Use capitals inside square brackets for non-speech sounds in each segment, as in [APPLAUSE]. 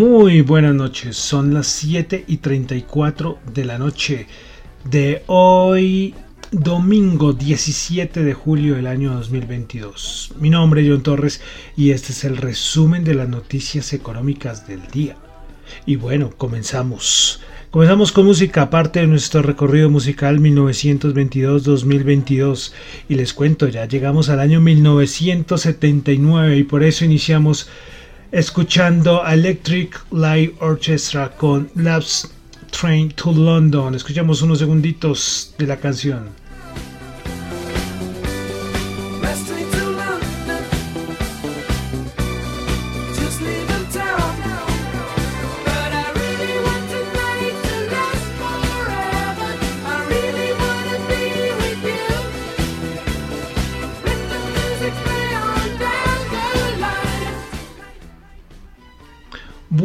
Muy buenas noches, son las 7 y 34 de la noche de hoy, domingo 17 de julio del año 2022. Mi nombre es John Torres y este es el resumen de las noticias económicas del día. Y bueno, comenzamos. Comenzamos con música, aparte de nuestro recorrido musical 1922-2022. Y les cuento, ya llegamos al año 1979 y por eso iniciamos escuchando Electric Light Orchestra con Labs Train to London. Escuchamos unos segunditos de la canción.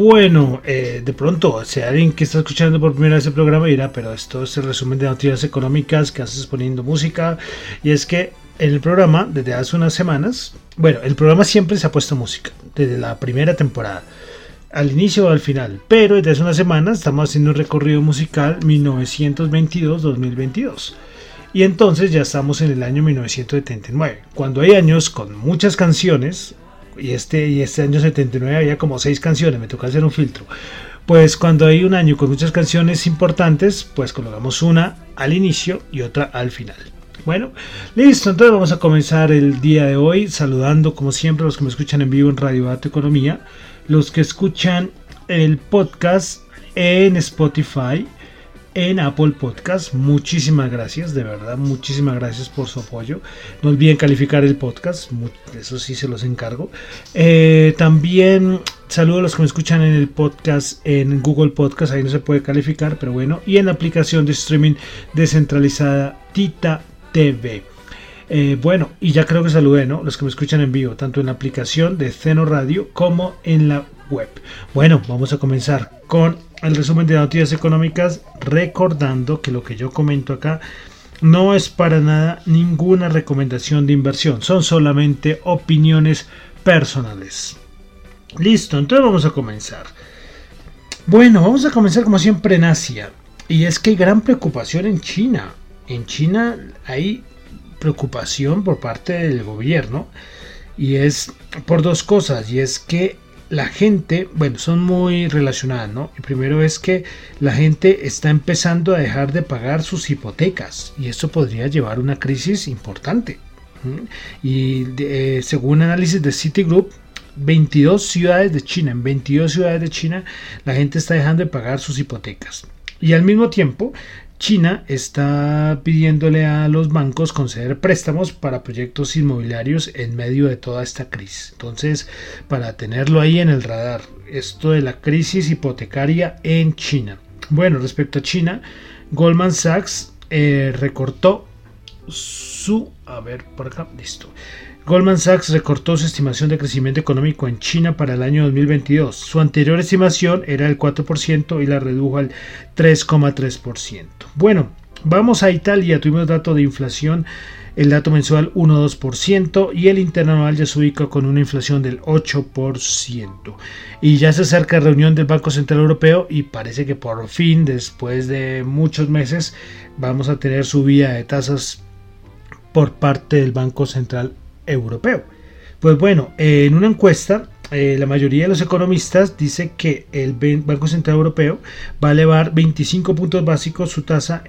Bueno, eh, de pronto, si alguien que está escuchando por primera vez el programa dirá, pero esto es el resumen de noticias económicas que haces poniendo música. Y es que en el programa, desde hace unas semanas, bueno, el programa siempre se ha puesto música, desde la primera temporada, al inicio o al final. Pero desde hace unas semanas estamos haciendo un recorrido musical 1922-2022. Y entonces ya estamos en el año 1979, cuando hay años con muchas canciones y este, y este año 79 había como seis canciones, me toca hacer un filtro. Pues cuando hay un año con muchas canciones importantes, pues colocamos una al inicio y otra al final. Bueno, listo, entonces vamos a comenzar el día de hoy saludando como siempre a los que me escuchan en vivo en Radio Dato Economía, los que escuchan el podcast en Spotify, en Apple Podcast. Muchísimas gracias, de verdad, muchísimas gracias por su apoyo. No olviden calificar el podcast, eso sí se los encargo. Eh, también saludo a los que me escuchan en el podcast, en Google Podcast, ahí no se puede calificar, pero bueno, y en la aplicación de streaming descentralizada Tita TV. Eh, bueno, y ya creo que saludé, ¿no? Los que me escuchan en vivo, tanto en la aplicación de Ceno Radio como en la web. Bueno, vamos a comenzar con el resumen de noticias económicas, recordando que lo que yo comento acá no es para nada ninguna recomendación de inversión, son solamente opiniones personales. Listo, entonces vamos a comenzar. Bueno, vamos a comenzar como siempre en Asia. Y es que hay gran preocupación en China. En China hay preocupación por parte del gobierno. Y es por dos cosas. Y es que la gente, bueno, son muy relacionadas, ¿no? El primero es que la gente está empezando a dejar de pagar sus hipotecas y esto podría llevar a una crisis importante. Y eh, según análisis de Citigroup, 22 ciudades de China, en 22 ciudades de China, la gente está dejando de pagar sus hipotecas. Y al mismo tiempo, China está pidiéndole a los bancos conceder préstamos para proyectos inmobiliarios en medio de toda esta crisis. Entonces, para tenerlo ahí en el radar, esto de la crisis hipotecaria en China. Bueno, respecto a China, Goldman Sachs eh, recortó su... A ver, por acá, listo. Goldman Sachs recortó su estimación de crecimiento económico en China para el año 2022. Su anterior estimación era el 4% y la redujo al 3,3%. Bueno, vamos a Italia. Tuvimos dato de inflación el dato mensual 1,2% y el interanual ya se ubica con una inflación del 8%. Y ya se acerca reunión del Banco Central Europeo y parece que por fin, después de muchos meses, vamos a tener subida de tasas por parte del Banco Central Europeo. Pues bueno, en una encuesta eh, la mayoría de los economistas dice que el Banco Central Europeo va a elevar 25 puntos básicos su tasa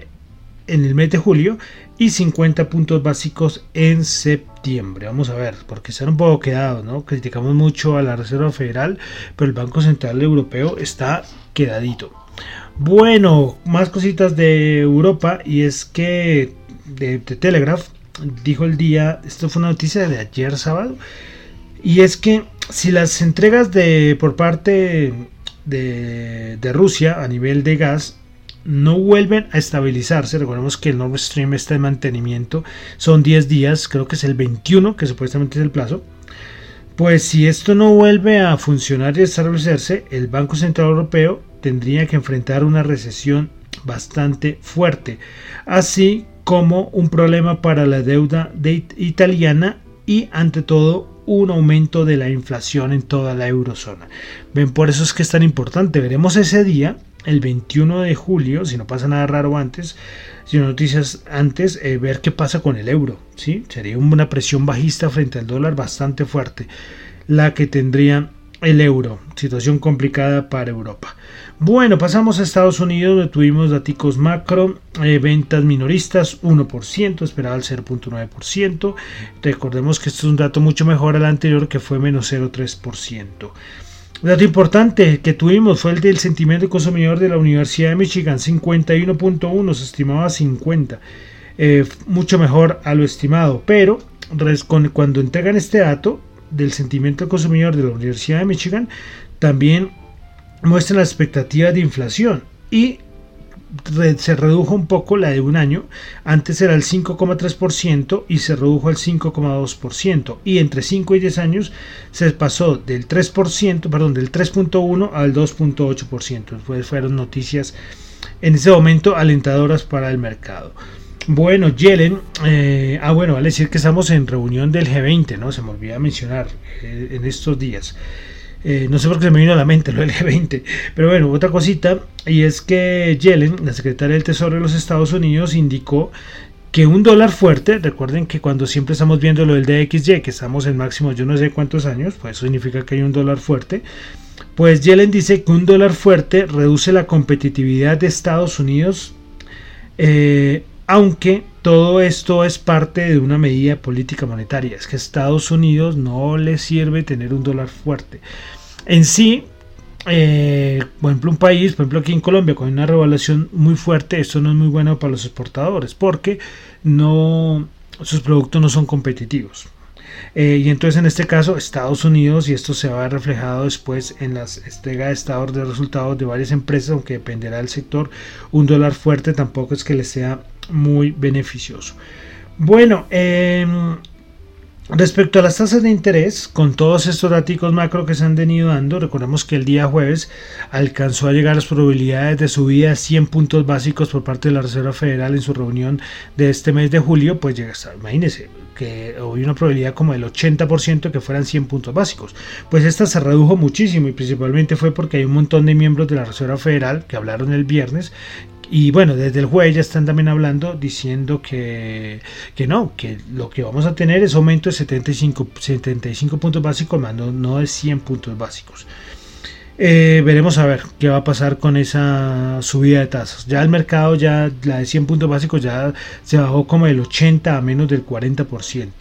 en el mes de julio y 50 puntos básicos en septiembre. Vamos a ver, porque están un poco quedados, ¿no? Criticamos mucho a la Reserva Federal, pero el Banco Central Europeo está quedadito. Bueno, más cositas de Europa y es que de, Telegraph dijo el día, esto fue una noticia de ayer sábado, y es que si las entregas de por parte de, de Rusia a nivel de gas no vuelven a estabilizarse. Recordemos que el Nord Stream está en mantenimiento. Son 10 días, creo que es el 21, que supuestamente es el plazo. Pues si esto no vuelve a funcionar y establecerse, el Banco Central Europeo tendría que enfrentar una recesión bastante fuerte, así como un problema para la deuda italiana y ante todo un aumento de la inflación en toda la eurozona. Ven, por eso es que es tan importante. Veremos ese día el 21 de julio, si no pasa nada raro antes, si no noticias antes, eh, ver qué pasa con el euro. ¿sí? Sería una presión bajista frente al dólar bastante fuerte, la que tendría el euro. Situación complicada para Europa. Bueno, pasamos a Estados Unidos, donde tuvimos datos macro, eh, ventas minoristas 1%, esperaba el 0.9%. Recordemos que esto es un dato mucho mejor al anterior que fue menos 0.3%. Un dato importante que tuvimos fue el del sentimiento consumidor de la Universidad de Michigan, 51.1, se estimaba 50, eh, mucho mejor a lo estimado, pero cuando entregan este dato del sentimiento consumidor de la Universidad de Michigan, también muestran la expectativa de inflación y se redujo un poco la de un año. Antes era el 5,3% y se redujo al 5,2%. Y entre 5 y 10 años se pasó del 3%, perdón, del 3.1 al 2.8%. Después fueron noticias en ese momento alentadoras para el mercado. Bueno, Yellen, eh, ah bueno, vale decir que estamos en reunión del G20, ¿no? Se me olvidó mencionar eh, en estos días. Eh, no sé por qué se me vino a la mente lo del G20. Pero bueno, otra cosita, y es que Yellen, la secretaria del Tesoro de los Estados Unidos, indicó que un dólar fuerte, recuerden que cuando siempre estamos viendo lo del DXY, que estamos en máximo yo no sé cuántos años, pues eso significa que hay un dólar fuerte. Pues Yellen dice que un dólar fuerte reduce la competitividad de Estados Unidos, eh, aunque todo esto es parte de una medida política monetaria. Es que a Estados Unidos no le sirve tener un dólar fuerte. En sí, eh, por ejemplo, un país, por ejemplo aquí en Colombia, con una revaluación muy fuerte, esto no es muy bueno para los exportadores porque no, sus productos no son competitivos. Eh, y entonces en este caso Estados Unidos, y esto se va a ver reflejado después en las entregas de estados de resultados de varias empresas, aunque dependerá del sector, un dólar fuerte tampoco es que le sea muy beneficioso. Bueno, eh, Respecto a las tasas de interés, con todos estos datos macro que se han venido dando, recordemos que el día jueves alcanzó a llegar las probabilidades de subida a 100 puntos básicos por parte de la Reserva Federal en su reunión de este mes de julio, pues llega hasta, imagínense, que hubo una probabilidad como del 80% que fueran 100 puntos básicos. Pues esta se redujo muchísimo y principalmente fue porque hay un montón de miembros de la Reserva Federal que hablaron el viernes y bueno, desde el jueves ya están también hablando diciendo que, que no, que lo que vamos a tener es aumento de 75, 75 puntos básicos, más no, de 100 puntos básicos. Eh, veremos a ver qué va a pasar con esa subida de tasas. Ya el mercado, ya la de 100 puntos básicos ya se bajó como del 80 a menos del 40%.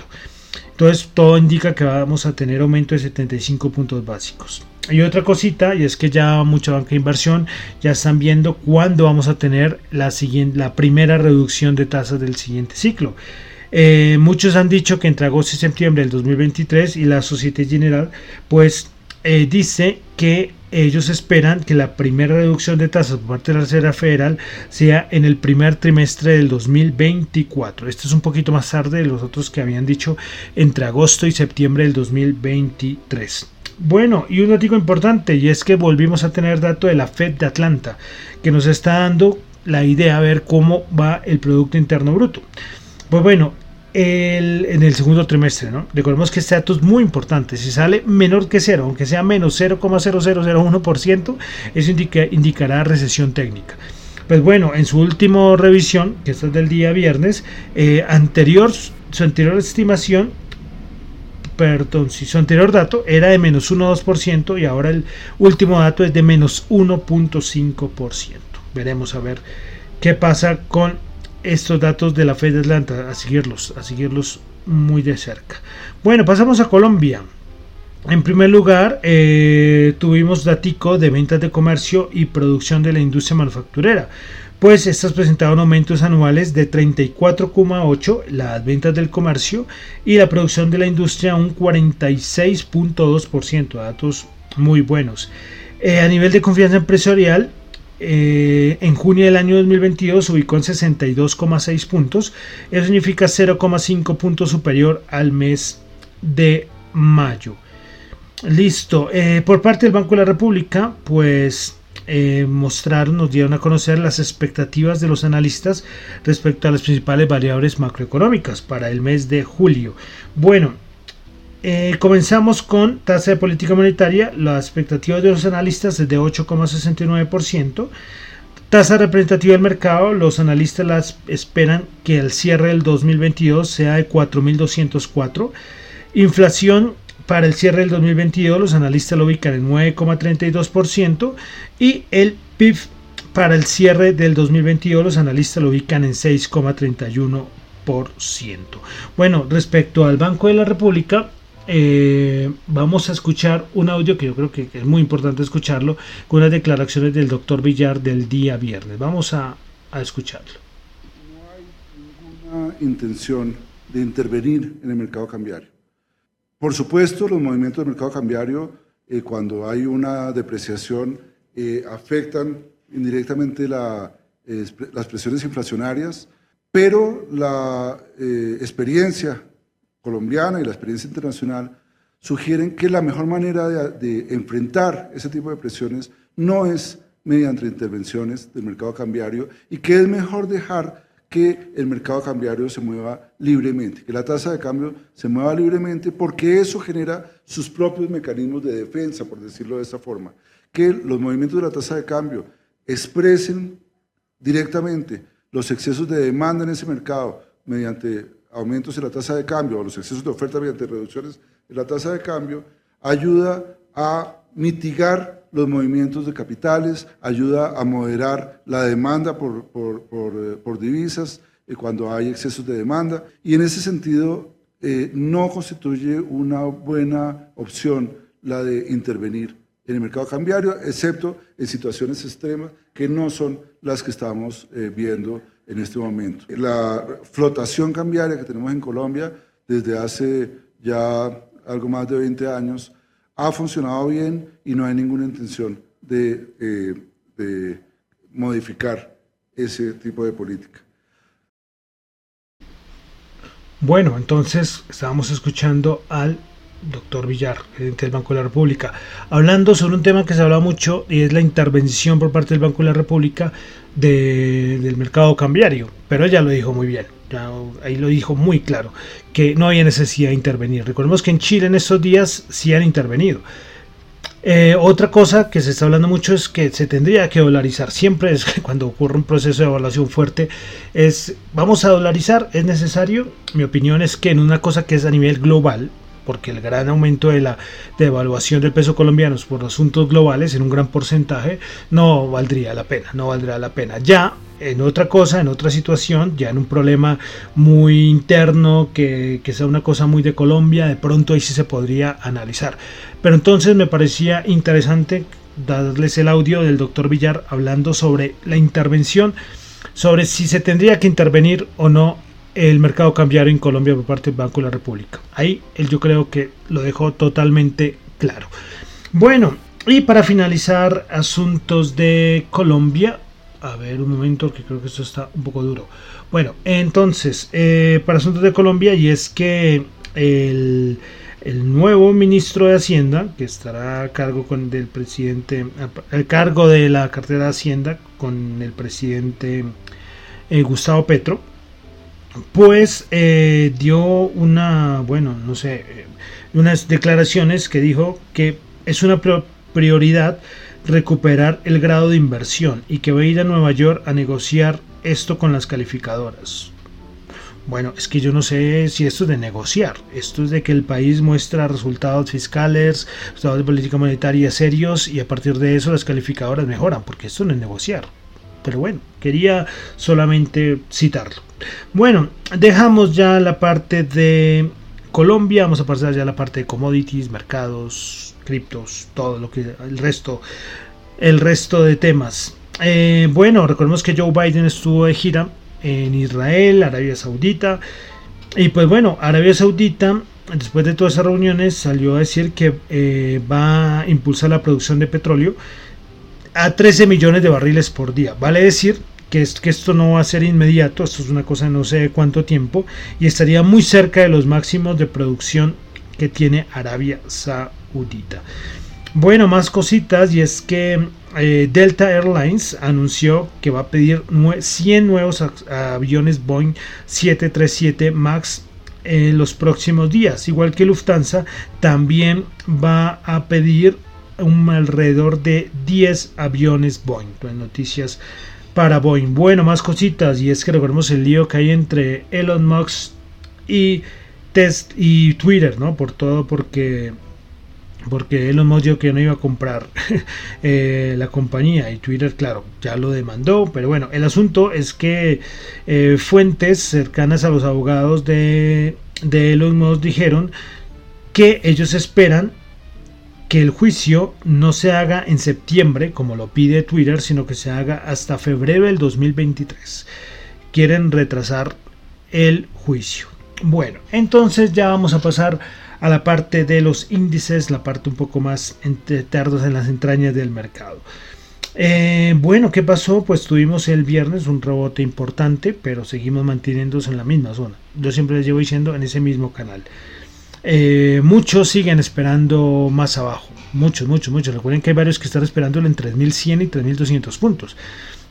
Entonces todo indica que vamos a tener aumento de 75 puntos básicos. Y otra cosita, y es que ya mucha banca de inversión ya están viendo cuándo vamos a tener la, siguiente, la primera reducción de tasas del siguiente ciclo. Eh, muchos han dicho que entre agosto y septiembre del 2023 y la Societe General pues eh, dice que ellos esperan que la primera reducción de tasas por parte de la Reserva Federal sea en el primer trimestre del 2024. Este es un poquito más tarde de los otros que habían dicho entre agosto y septiembre del 2023. Bueno, y un dato importante, y es que volvimos a tener dato de la Fed de Atlanta, que nos está dando la idea de ver cómo va el Producto Interno Bruto. Pues bueno, en el segundo trimestre. ¿no? Recordemos que este dato es muy importante. Si sale menor que cero, aunque sea menos 0,0001%, eso indicará recesión técnica. Pues bueno, en su última revisión, que esta es del día viernes, eh, anterior, su anterior estimación, perdón, si su anterior dato era de menos 1,2% y ahora el último dato es de menos 1,5%. Veremos a ver qué pasa con estos datos de la Fed de Atlanta, a seguirlos, a seguirlos muy de cerca. Bueno, pasamos a Colombia. En primer lugar, eh, tuvimos datico de ventas de comercio y producción de la industria manufacturera, pues estas presentaron aumentos anuales de 34,8 las ventas del comercio y la producción de la industria un 46,2%, datos muy buenos. Eh, a nivel de confianza empresarial, eh, en junio del año 2022 ubicó en 62,6 puntos. Eso significa 0,5 puntos superior al mes de mayo. Listo. Eh, por parte del Banco de la República, pues eh, mostraron, nos dieron a conocer las expectativas de los analistas respecto a las principales variables macroeconómicas para el mes de julio. Bueno, eh, comenzamos con tasa de política monetaria. La expectativa de los analistas es de 8,69%. Tasa representativa del mercado, los analistas las esperan que el cierre del 2022 sea de 4.204. Inflación para el cierre del 2022, los analistas lo ubican en 9,32% y el PIB para el cierre del 2022, los analistas lo ubican en 6,31%. Bueno, respecto al Banco de la República, eh, vamos a escuchar un audio que yo creo que es muy importante escucharlo con las declaraciones del doctor Villar del día viernes. Vamos a, escucharlo. No hay ninguna intención de intervenir en el mercado cambiario. Por supuesto, los movimientos del mercado cambiario, eh, cuando hay una depreciación, eh, afectan indirectamente las presiones inflacionarias, pero la experiencia colombiana y la experiencia internacional sugieren que la mejor manera de, enfrentar ese tipo de presiones no es mediante intervenciones del mercado cambiario y que es mejor dejar que el mercado cambiario se mueva libremente, que la tasa de cambio se mueva libremente porque eso genera sus propios mecanismos de defensa, por decirlo de esta forma, que los movimientos de la tasa de cambio expresen directamente los excesos de demanda en ese mercado mediante aumentos en la tasa de cambio o los excesos de oferta mediante reducciones en la tasa de cambio, ayuda a mitigar los movimientos de capitales, ayuda a moderar la demanda por, por, por, eh, divisas eh, cuando hay excesos de demanda. Y en ese sentido eh, no constituye una buena opción la de intervenir en el mercado cambiario, excepto en situaciones extremas que no son las que estamos viendo en este momento. La flotación cambiaria que tenemos en Colombia desde hace ya algo más de 20 años ha funcionado bien y no hay ninguna intención de, eh, de modificar ese tipo de política. Bueno, entonces estábamos escuchando al doctor Villar, presidente del Banco de la República, hablando sobre un tema que se habla mucho y es la intervención por parte del Banco de la República del mercado cambiario. Pero ella lo dijo muy bien, ahí lo dijo muy claro, que no había necesidad de intervenir. Recordemos que en Chile en estos días sí han intervenido. Eh, otra cosa que se está hablando mucho es que se tendría que dolarizar. Siempre es cuando ocurre un proceso de evaluación fuerte, es vamos a dolarizar, es necesario. Mi opinión es que en una cosa que es a nivel global, porque el gran aumento de la devaluación del peso colombiano por asuntos globales en un gran porcentaje no valdría la pena, no valdría la pena. Ya en otra cosa, en otra situación, ya en un problema muy interno, que, que, sea una cosa muy de Colombia, de pronto ahí sí se podría analizar. Pero entonces me parecía interesante darles el audio del doctor Villar hablando sobre la intervención, sobre si se tendría que intervenir o no el mercado cambiario en Colombia por parte del Banco de la República. Ahí él yo creo que lo dejó totalmente claro. Bueno, Y para finalizar, asuntos de Colombia. A ver, un momento, que creo que esto está un poco duro. Bueno, entonces, eh, para asuntos de Colombia, y es que el, nuevo ministro de Hacienda, que estará a cargo con del presidente, el cargo de la cartera de Hacienda con el presidente eh, Gustavo Petro, pues eh, dio una, bueno, no sé, unas declaraciones que dijo que es una prioridad recuperar el grado de inversión y que va a ir a Nueva York a negociar esto con las calificadoras. Bueno, es que yo no sé si esto es de negociar, esto es de que el país muestra resultados fiscales, resultados de política monetaria serios y a partir de eso las calificadoras mejoran, porque esto no es negociar. Pero bueno, quería solamente citarlo. Bueno, dejamos ya la parte de Colombia, vamos a pasar ya a la parte de commodities, mercados, criptos, todo lo que el resto, el resto de temas. Eh, bueno, recordemos que Joe Biden estuvo de gira en Israel, Arabia Saudita. Y pues bueno, Arabia Saudita, después de todas esas reuniones, salió a decir que eh, va a impulsar la producción de petróleo a 13 millones de barriles por día. Vale decir que, que esto no va a ser inmediato, esto es una cosa de no sé cuánto tiempo, y estaría muy cerca de los máximos de producción que tiene Arabia Saudita. Bueno, más cositas y es que eh, Delta Airlines anunció que va a pedir 100 nuevos aviones Boeing 737 MAX en los próximos días. Igual que Lufthansa, también va a pedir un alrededor de 10 aviones Boeing. noticias para Boeing. Bueno, más cositas y es que recordemos el lío que hay entre Elon Musk y, Test y Twitter, ¿no? Por todo porque porque Elon Musk dijo que no iba a comprar [LAUGHS] eh, la compañía y Twitter, claro, ya lo demandó, pero bueno, el asunto es que eh, fuentes cercanas a los abogados de, de Elon Musk dijeron que ellos esperan que el juicio no se haga en septiembre, como lo pide Twitter, sino que se haga hasta febrero del 2023. Quieren retrasar el juicio. Bueno, entonces ya vamos a pasar a la parte de los índices, la parte un poco más tardos en las entrañas del mercado. Eh, bueno, ¿qué pasó? Pues tuvimos el viernes un rebote importante, pero seguimos manteniéndose en la misma zona. Yo siempre les llevo diciendo en ese mismo canal. Eh, muchos siguen esperando más abajo. Muchos, muchos, muchos. Recuerden que hay varios que están esperando en 3100 y 3200 puntos.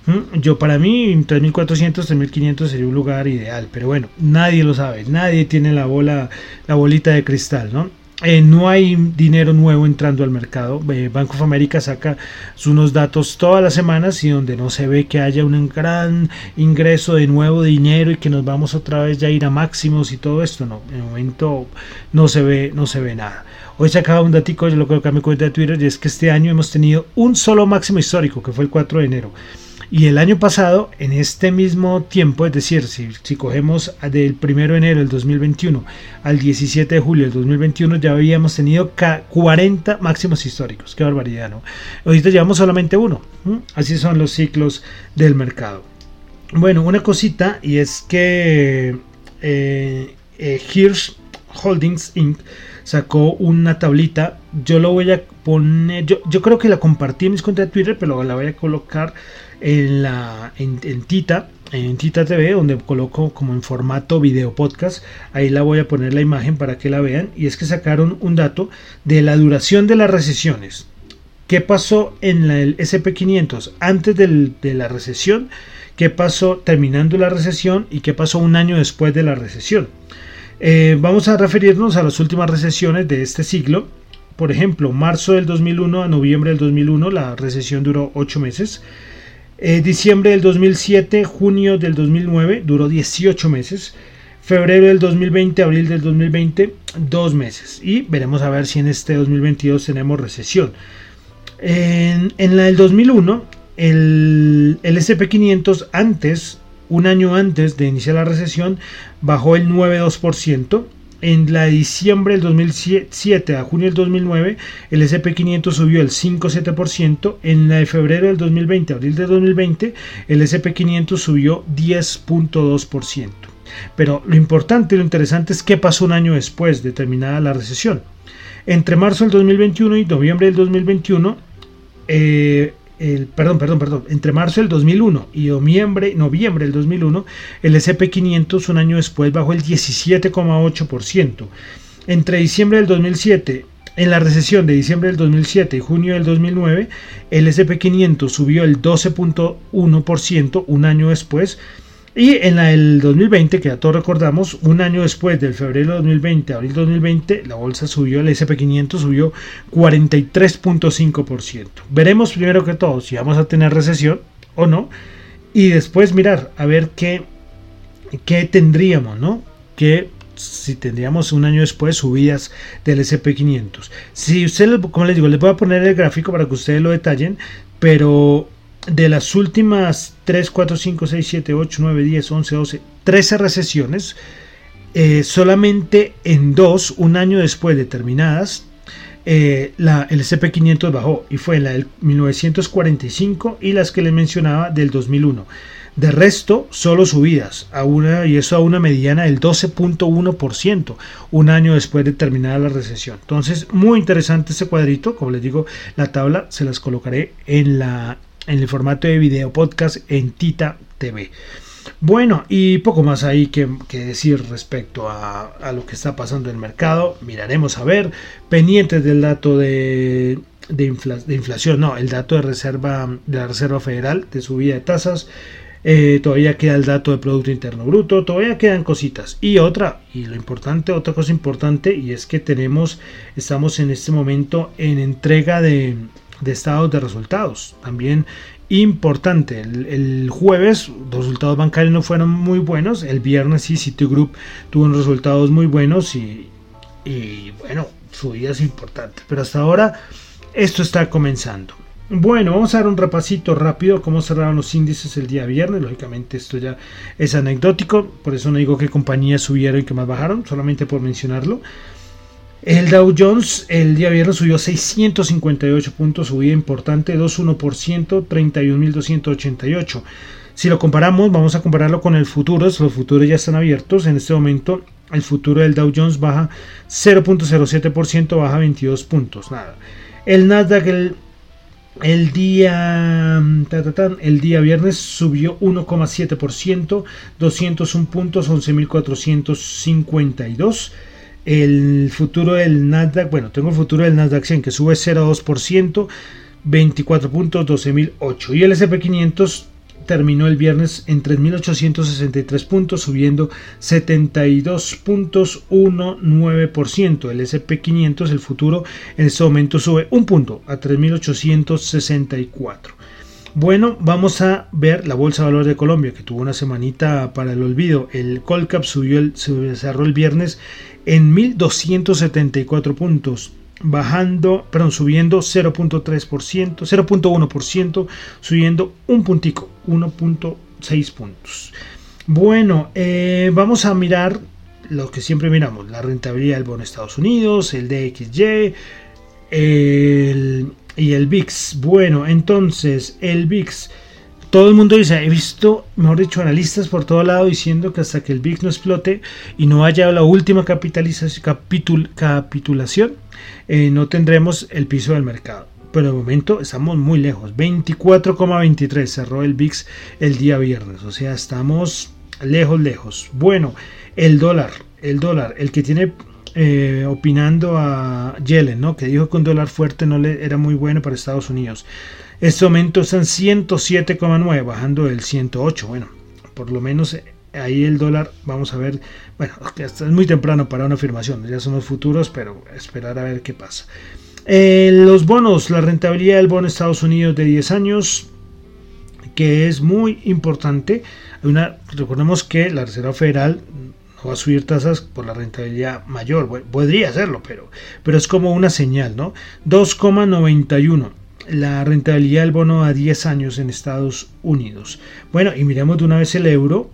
¿Mm? Yo para mí 3400, 3500 sería un lugar ideal, pero bueno, nadie lo sabe, nadie tiene la bola, la bolita de cristal, ¿no? Eh, no hay dinero nuevo entrando al mercado. Eh, Banco of America saca unos datos todas las semanas y donde no se ve que haya un gran ingreso de nuevo dinero y que nos vamos otra vez ya a ir a máximos y todo esto. No, en el momento no se ve, no se ve nada. Hoy se acaba un datico, yo lo coloqué en mi cuenta de Twitter y es que este año hemos tenido un solo máximo histórico que fue el 4 de enero. Y el año pasado, en este mismo tiempo, es decir, si, si cogemos del 1 de enero del 2021 al 17 de julio del 2021, ya habíamos tenido 40 máximos históricos. Qué barbaridad, ¿no? Ahorita llevamos solamente uno. Así son los ciclos del mercado. Bueno, una cosita, y es que eh, eh, Hirsch Holdings Inc. sacó una tablita. Yo lo voy a poner, yo, yo creo que la compartí en mis cuentas de Twitter, pero la voy a colocar en, la, en, Tita, en Tita TV, donde coloco como en formato video podcast. Ahí la voy a poner la imagen para que la vean. Y es que sacaron un dato de la duración de las recesiones. ¿Qué pasó en el SP500 antes de la recesión? ¿Qué pasó terminando la recesión? ¿Y qué pasó un año después de la recesión? Eh, vamos a referirnos a las últimas recesiones de este siglo. Por ejemplo, marzo del 2001 a noviembre del 2001 la recesión duró 8 meses. Eh, diciembre del 2007, junio del 2009, duró 18 meses. Febrero del 2020, abril del 2020, dos meses. Y veremos a ver si en este 2022 tenemos recesión. En, la del 2001, el, el SP500 antes, un año antes de iniciar la recesión, bajó el 9,2%. En la de diciembre del 2007 a junio del 2009, el SP500 subió el 5,7%. En la de febrero del 2020 a abril del 2020, el SP500 subió 10,2%. Pero lo importante, lo interesante es qué pasó un año después de terminada la recesión. Entre marzo del 2021 y noviembre del 2021, eh, perdón, perdón, perdón, entre marzo del 2001 y noviembre, noviembre del 2001, el SP500 un año después bajó el 17,8%. Entre diciembre del 2007 en la recesión de diciembre del 2007 y junio del 2009, el SP500 subió el 12.1% un año después y en la del 2020, que ya todos recordamos, un año después del febrero de 2020 abril 2020, la bolsa subió, el SP500 subió 43.5%. Veremos primero que todo si vamos a tener recesión o no. Y después mirar a ver qué, qué tendríamos, ¿no? Que si tendríamos un año después subidas del SP500. Si ustedes, como les digo, les voy a poner el gráfico para que ustedes lo detallen, pero de las últimas 3, 4, 5, 6, 7, 8, 9, 10, 11, 12, 13 recesiones, eh, solamente en dos, un año después de terminadas, eh, la, el SP500 bajó y fue la del 1945 y las que les mencionaba del 2001. De resto, solo subidas, a una, y eso a una mediana del 12.1%, un año después de terminada la recesión. Entonces, muy interesante este cuadrito, como les digo, la tabla se las colocaré en la, en el formato de video podcast en Tita TV. Bueno, y poco más ahí que, decir respecto a, lo que está pasando en el mercado. Miraremos a ver, pendientes del dato de, inflación, no, el dato de reserva de la Reserva Federal de subida de tasas. Eh, todavía queda el dato de Producto Interno Bruto, todavía quedan cositas. Y otra, y lo importante, otra cosa importante, y es que tenemos, estamos en este momento en entrega de, de estados de resultados. También importante, el, jueves los resultados bancarios no fueron muy buenos, el viernes sí Citigroup tuvo unos resultados muy buenos y, y bueno, subidas importantes, pero hasta ahora esto está comenzando. Bueno, vamos a dar un repasito rápido cómo cerraron los índices el día viernes. Lógicamente esto ya es anecdótico, por eso no digo qué compañías subieron y qué más bajaron, solamente por mencionarlo. El Dow Jones el día viernes subió 658 puntos, subida importante, 2,1%, 31.288. Si lo comparamos, vamos a compararlo con el futuro, los futuros ya están abiertos. En este momento el futuro del Dow Jones baja 0.07%, baja 22 puntos. Nada. El Nasdaq el, el día el día viernes subió 1,7%, 201 puntos, 11.452. El futuro del Nasdaq, bueno, tengo el futuro del Nasdaq 100 que sube 0,2%, 24 puntos, 12.008. Y el SP500 terminó el viernes en 3.863 puntos, subiendo 72 puntos, 1,9%. El SP500, el futuro, en este momento sube un punto a 3.864. Bueno, vamos a ver la Bolsa de Valores de Colombia, que tuvo una semanita para el olvido. El Colcap subió el, se cerró el viernes en 1274 puntos, bajando, perdón, subiendo 0.3%, 0.1%, subiendo un puntico, 1.6 puntos. Bueno, eh, vamos a mirar lo que siempre miramos, la rentabilidad del bono de Estados Unidos, el DXY el, y el VIX. Bueno, entonces el VIX todo el mundo dice, he visto, mejor dicho, analistas por todo lado diciendo que hasta que el VIX no explote y no haya la última capitalización, capitulación, eh, no tendremos el piso del mercado. Pero de momento estamos muy lejos. 24,23 cerró el VIX el día viernes. O sea, estamos lejos, lejos. Bueno, el dólar, el dólar, el que tiene eh, opinando a Yellen, ¿no? que dijo que un dólar fuerte no le era muy bueno para Estados Unidos. Este momento están 107,9, bajando del 108. Bueno, por lo menos ahí el dólar, vamos a ver, bueno, es muy temprano para una afirmación, ya son los futuros, pero esperar a ver qué pasa. Eh, los bonos, la rentabilidad del bono Estados Unidos de 10 años, que es muy importante. Recordemos que la Reserva Federal no va a subir tasas por la rentabilidad mayor, podría hacerlo, pero, pero es como una señal, ¿no? 2,91 la rentabilidad del bono a 10 años en Estados Unidos. Bueno, y miremos de una vez el euro.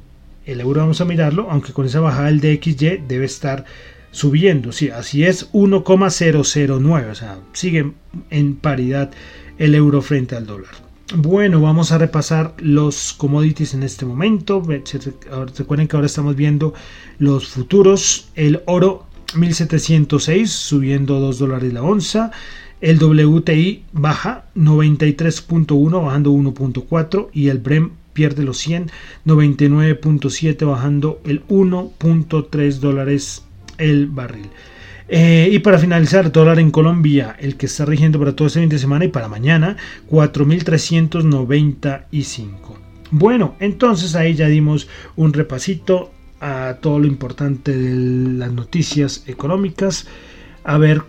El euro vamos a mirarlo, aunque con esa bajada del DXY debe estar subiendo. Sí, así es 1,009. O sea, sigue en paridad el euro frente al dólar. Bueno, vamos a repasar los commodities en este momento. Recuerden que ahora estamos viendo los futuros. El oro 1706 subiendo 2 dólares la onza. El WTI baja 93.1 bajando 1.4 y el Brem pierde los 100, 99.7 bajando el 1.3 dólares el barril. Eh, y para finalizar, dólar en Colombia, el que está rigiendo para todo este fin de semana y para mañana, 4.395. Bueno, entonces ahí ya dimos un repasito a todo lo importante de las noticias económicas. A ver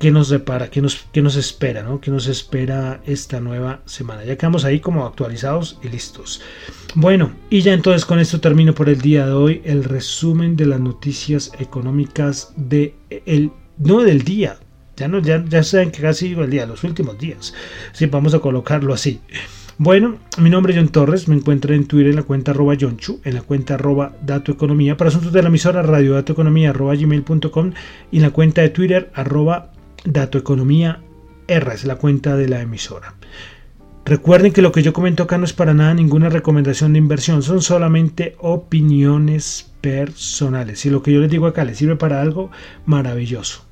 qué nos depara, qué nos, qué nos espera, ¿no? ¿Qué nos espera esta nueva semana? Ya quedamos ahí como actualizados y listos. Bueno, y ya entonces con esto termino por el día de hoy el resumen de las noticias económicas de el no del día. Ya no ya, ya saben que casi el día, los últimos días. Sí, vamos a colocarlo así. Bueno, mi nombre es John Torres, me encuentro en Twitter en la cuenta arroba Chu, en la cuenta arroba Dato Economía, para asuntos de la emisora radio Economía arroba gmail.com y en la cuenta de Twitter arroba Dato Economía R es la cuenta de la emisora. Recuerden que lo que yo comento acá no es para nada ninguna recomendación de inversión, son solamente opiniones personales. Si lo que yo les digo acá les sirve para algo, maravilloso.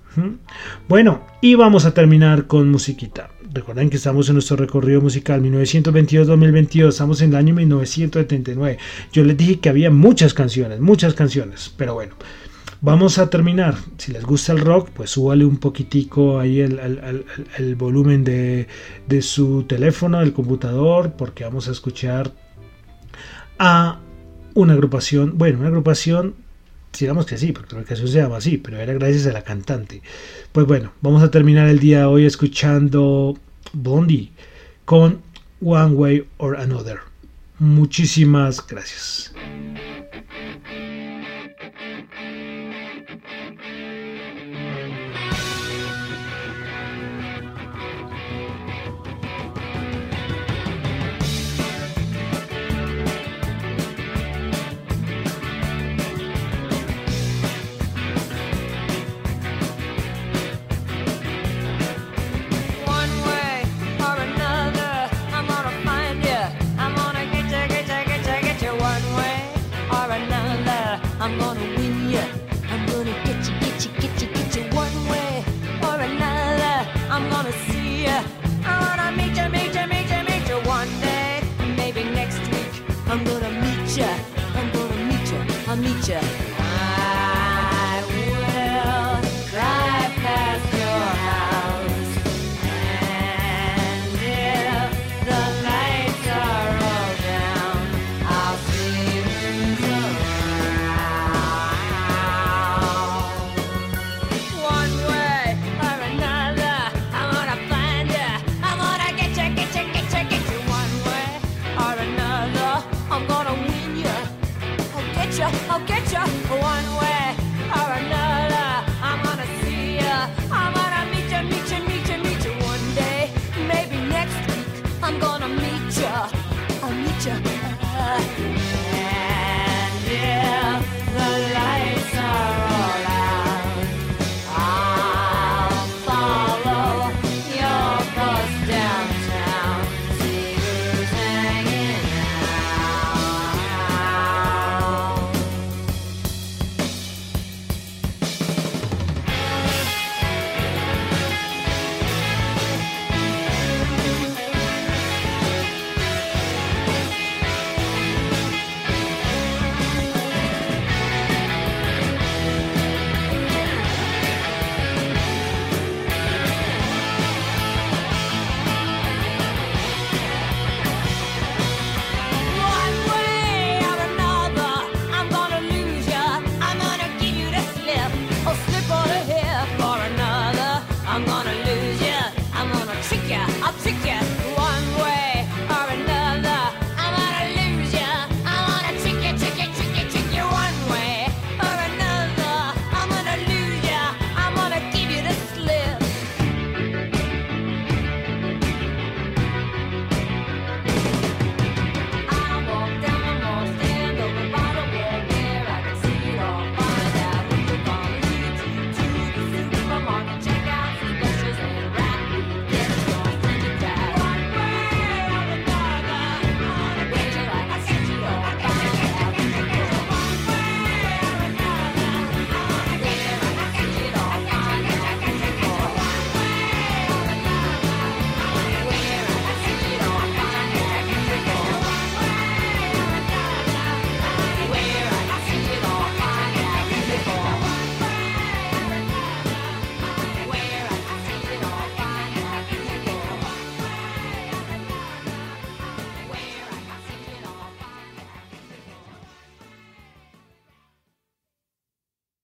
Bueno, y vamos a terminar con musiquita. Recuerden que estamos en nuestro recorrido musical 1922-2022, estamos en el año 1979. Yo les dije que había muchas canciones, muchas canciones, pero bueno, Vamos a terminar. Si les gusta el rock, pues súbale un poquitico ahí el, volumen de, de, su teléfono, del computador, porque vamos a escuchar a una agrupación, bueno, una agrupación, digamos que sí, porque la canción se llama así, pero era gracias a la cantante. Pues bueno, vamos a terminar el día hoy escuchando Bondi con One Way or Another. Muchísimas gracias. gonna meet you, meet you, meet you, meet you one day. Maybe next week. I'm gonna meet you. I'm gonna meet you. I'll meet you.